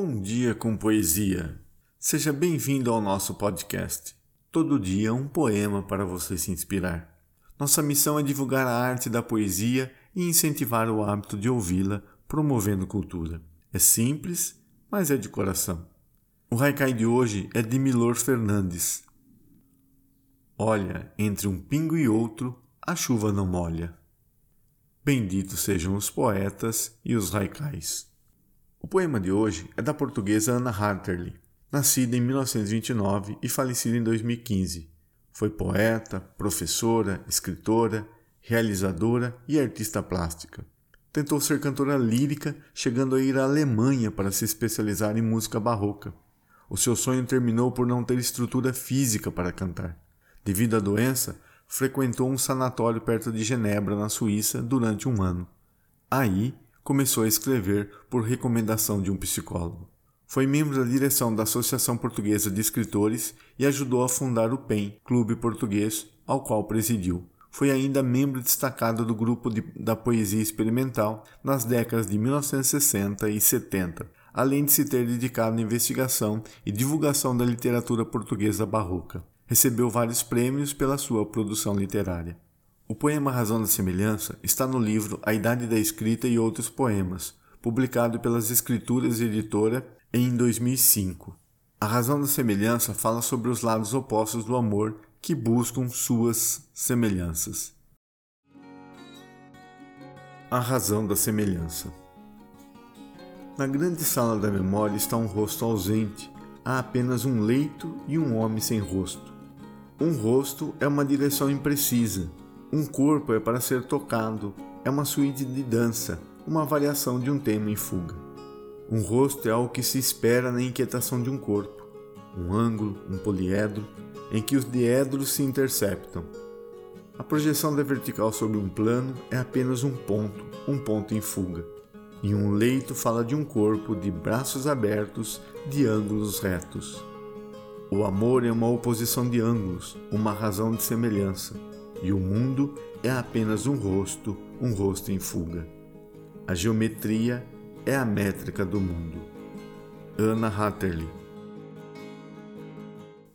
Bom dia com poesia. Seja bem-vindo ao nosso podcast. Todo dia um poema para você se inspirar. Nossa missão é divulgar a arte da poesia e incentivar o hábito de ouvi-la, promovendo cultura. É simples, mas é de coração. O haikai de hoje é de Milor Fernandes. Olha, entre um pingo e outro, a chuva não molha. Benditos sejam os poetas e os haikais. O poema de hoje é da portuguesa Anna Harterley, nascida em 1929 e falecida em 2015. Foi poeta, professora, escritora, realizadora e artista plástica. Tentou ser cantora lírica, chegando a ir à Alemanha para se especializar em música barroca. O seu sonho terminou por não ter estrutura física para cantar. Devido à doença, frequentou um sanatório perto de Genebra, na Suíça, durante um ano. Aí, começou a escrever por recomendação de um psicólogo. Foi membro da direção da Associação Portuguesa de Escritores e ajudou a fundar o PEN, clube português, ao qual presidiu. Foi ainda membro destacado do grupo de, da poesia experimental nas décadas de 1960 e 70, além de se ter dedicado à investigação e divulgação da literatura portuguesa barroca. Recebeu vários prêmios pela sua produção literária. O poema Razão da Semelhança está no livro A Idade da Escrita e Outros Poemas, publicado pelas Escrituras Editora em 2005. A Razão da Semelhança fala sobre os lados opostos do amor que buscam suas semelhanças. A Razão da Semelhança na grande sala da memória está um rosto ausente. Há apenas um leito e um homem sem rosto. Um rosto é uma direção imprecisa. Um corpo é para ser tocado. É uma suíte de dança, uma variação de um tema em fuga. Um rosto é algo que se espera na inquietação de um corpo. Um ângulo, um poliedro, em que os diedros se interceptam. A projeção da vertical sobre um plano é apenas um ponto, um ponto em fuga e um leito fala de um corpo de braços abertos, de ângulos retos. O amor é uma oposição de ângulos, uma razão de semelhança, e o mundo é apenas um rosto, um rosto em fuga. A geometria é a métrica do mundo. Anna Hatterley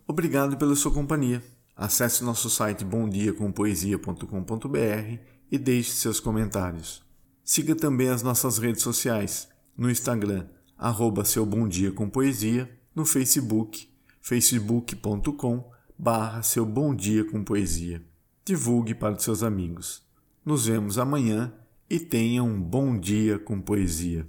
Obrigado pela sua companhia. Acesse nosso site bomdiacompoesia.com.br e deixe seus comentários. Siga também as nossas redes sociais, no Instagram, arroba seu bom dia com poesia, no Facebook, facebook.com barra seu bom dia com poesia. Divulgue para os seus amigos. Nos vemos amanhã e tenha um bom dia com poesia.